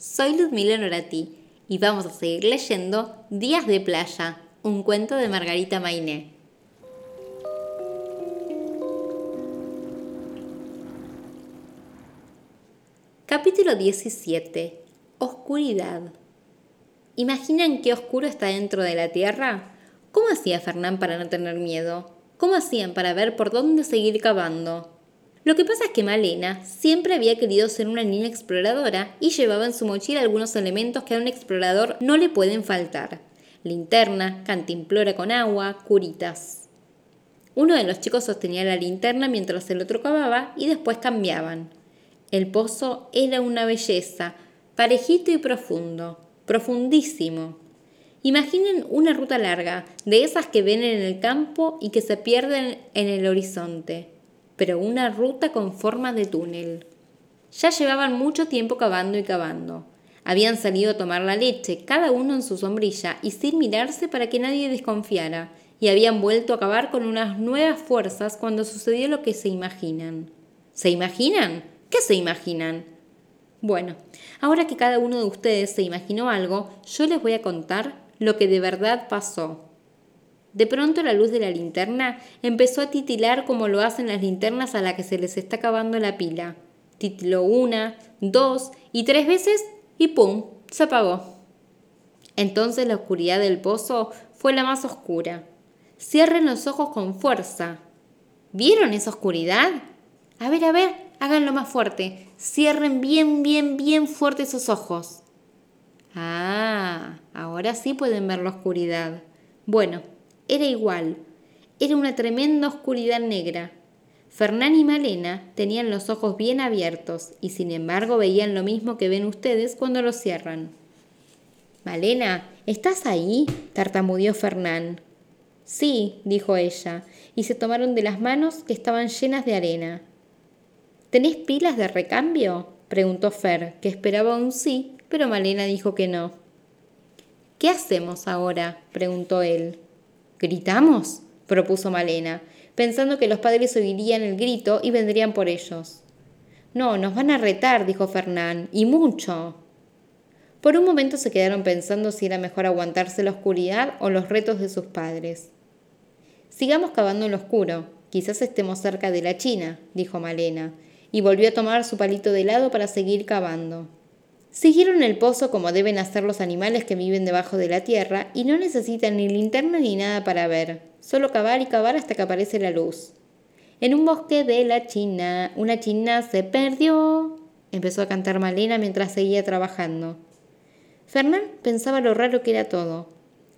soy Ludmila Norati y vamos a seguir leyendo Días de Playa, un cuento de Margarita Mainé. Capítulo 17. Oscuridad. ¿Imaginan qué oscuro está dentro de la Tierra? ¿Cómo hacía Fernán para no tener miedo? ¿Cómo hacían para ver por dónde seguir cavando? Lo que pasa es que Malena siempre había querido ser una niña exploradora y llevaba en su mochila algunos elementos que a un explorador no le pueden faltar. Linterna, cantimplora con agua, curitas. Uno de los chicos sostenía la linterna mientras el otro cavaba y después cambiaban. El pozo era una belleza, parejito y profundo, profundísimo. Imaginen una ruta larga, de esas que ven en el campo y que se pierden en el horizonte pero una ruta con forma de túnel. Ya llevaban mucho tiempo cavando y cavando. Habían salido a tomar la leche, cada uno en su sombrilla y sin mirarse para que nadie desconfiara, y habían vuelto a cavar con unas nuevas fuerzas cuando sucedió lo que se imaginan. ¿Se imaginan? ¿Qué se imaginan? Bueno, ahora que cada uno de ustedes se imaginó algo, yo les voy a contar lo que de verdad pasó. De pronto la luz de la linterna empezó a titilar como lo hacen las linternas a las que se les está acabando la pila. Titiló una, dos y tres veces y ¡pum! se apagó. Entonces la oscuridad del pozo fue la más oscura. Cierren los ojos con fuerza. ¿Vieron esa oscuridad? A ver, a ver, háganlo más fuerte. Cierren bien, bien, bien fuerte esos ojos. Ah, ahora sí pueden ver la oscuridad. Bueno, era igual. Era una tremenda oscuridad negra. Fernán y Malena tenían los ojos bien abiertos y sin embargo veían lo mismo que ven ustedes cuando los cierran. Malena, ¿estás ahí? tartamudeó Fernán. Sí, dijo ella, y se tomaron de las manos que estaban llenas de arena. ¿Tenés pilas de recambio? preguntó Fer, que esperaba un sí, pero Malena dijo que no. ¿Qué hacemos ahora? preguntó él. ¿Gritamos? propuso Malena, pensando que los padres oirían el grito y vendrían por ellos. No, nos van a retar, dijo Fernán, y mucho. Por un momento se quedaron pensando si era mejor aguantarse la oscuridad o los retos de sus padres. Sigamos cavando en lo oscuro, quizás estemos cerca de la China, dijo Malena, y volvió a tomar su palito de helado para seguir cavando. Siguieron el pozo como deben hacer los animales que viven debajo de la tierra y no necesitan ni linterna ni nada para ver, solo cavar y cavar hasta que aparece la luz. En un bosque de la China, una china se perdió, empezó a cantar Malena mientras seguía trabajando. Fernán pensaba lo raro que era todo.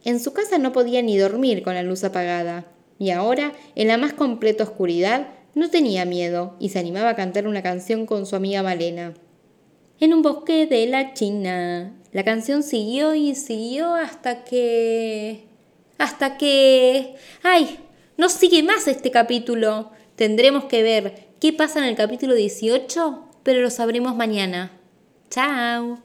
En su casa no podía ni dormir con la luz apagada, y ahora, en la más completa oscuridad, no tenía miedo y se animaba a cantar una canción con su amiga Malena en un bosque de la China. La canción siguió y siguió hasta que... hasta que... ¡Ay! No sigue más este capítulo. Tendremos que ver qué pasa en el capítulo 18, pero lo sabremos mañana. ¡Chao!